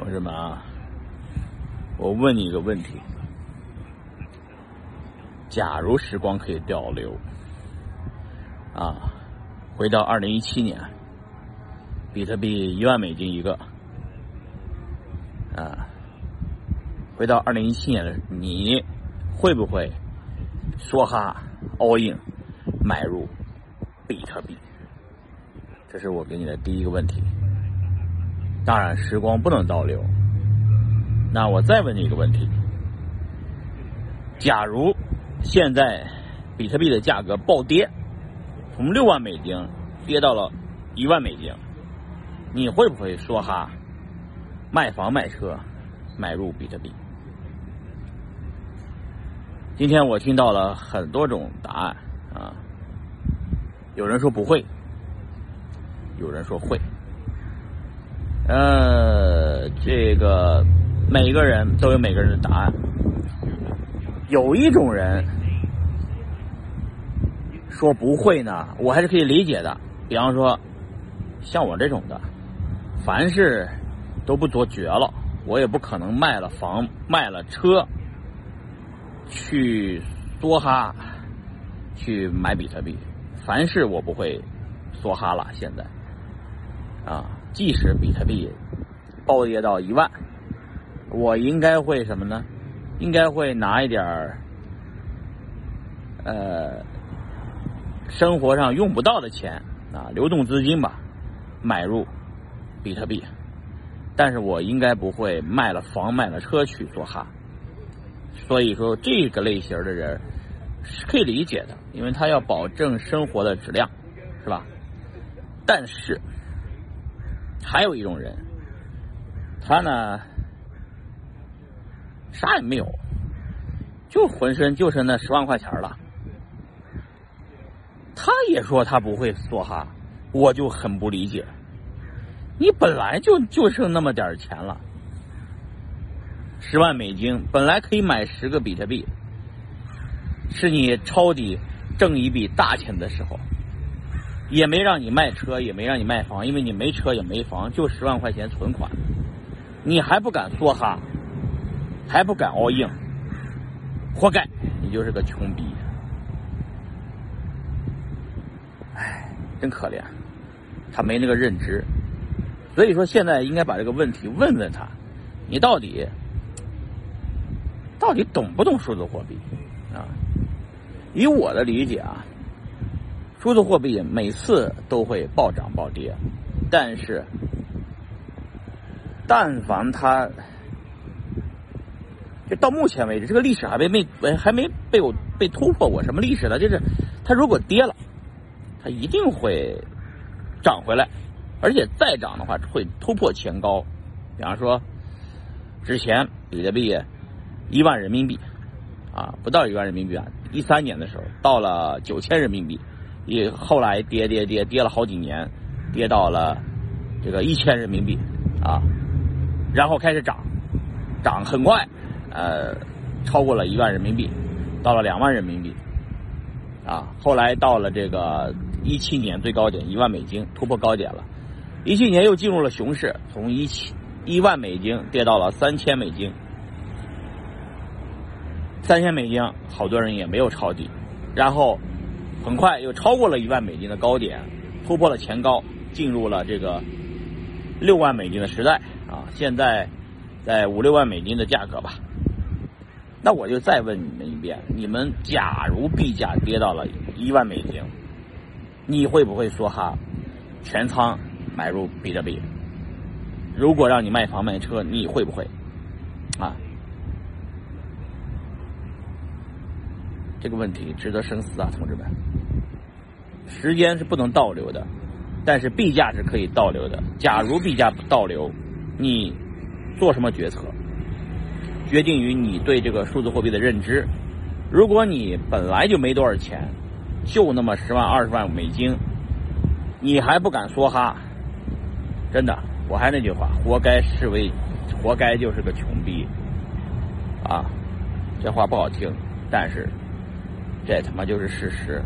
同志们啊，我问你一个问题：假如时光可以倒流，啊，回到二零一七年，比特币一万美金一个，啊，回到二零一七年的你，会不会梭哈 all in 买入比特币？这是我给你的第一个问题。当然，时光不能倒流。那我再问你一个问题：假如现在比特币的价格暴跌，从六万美金跌到了一万美金，你会不会说哈卖房卖车买入比特币？今天我听到了很多种答案啊，有人说不会，有人说会。呃，这个每个人都有每个人的答案。有一种人说不会呢，我还是可以理解的。比方说，像我这种的，凡事都不做绝了，我也不可能卖了房、卖了车去梭哈去买比特币。凡事我不会梭哈了，现在啊。即使比特币暴跌到一万，我应该会什么呢？应该会拿一点儿呃生活上用不到的钱啊，流动资金吧，买入比特币。但是我应该不会卖了房卖了车去做哈。所以说，这个类型的人是可以理解的，因为他要保证生活的质量，是吧？但是。还有一种人，他呢啥也没有，就浑身就剩那十万块钱了。他也说他不会梭哈，我就很不理解。你本来就就剩那么点钱了，十万美金本来可以买十个比特币，是你抄底挣一笔大钱的时候。也没让你卖车，也没让你卖房，因为你没车也没房，就十万块钱存款，你还不敢梭哈，还不敢 all in，活该，你就是个穷逼。唉，真可怜，他没那个认知，所以说现在应该把这个问题问问他，你到底到底懂不懂数字货币啊？以我的理解啊。数字货币每次都会暴涨暴跌，但是，但凡它，就到目前为止，这个历史还没没还没被我被突破过。什么历史呢？就是它如果跌了，它一定会涨回来，而且再涨的话会突破前高。比方说，之前比特币一万人民币啊，不到一万人民币啊，一三年的时候到了九千人民币。也后来跌跌跌跌了好几年，跌到了这个一千人民币啊，然后开始涨，涨很快，呃，超过了一万人民币，到了两万人民币啊，后来到了这个一七年最高点一万美金突破高点了，一七年又进入了熊市，从一七一万美金跌到了三千美金，三千美金好多人也没有抄底，然后。很快又超过了一万美金的高点，突破了前高，进入了这个六万美金的时代啊！现在在五六万美金的价格吧。那我就再问你们一遍：你们假如币价跌到了一万美金，你会不会说哈全仓买入比特币？如果让你卖房卖车，你会不会啊？这个问题值得深思啊，同志们。时间是不能倒流的，但是币价是可以倒流的。假如币价不倒流，你做什么决策，决定于你对这个数字货币的认知。如果你本来就没多少钱，就那么十万二十万美金，你还不敢梭哈，真的，我还那句话，活该视为，活该就是个穷逼，啊，这话不好听，但是。这他妈就是事实。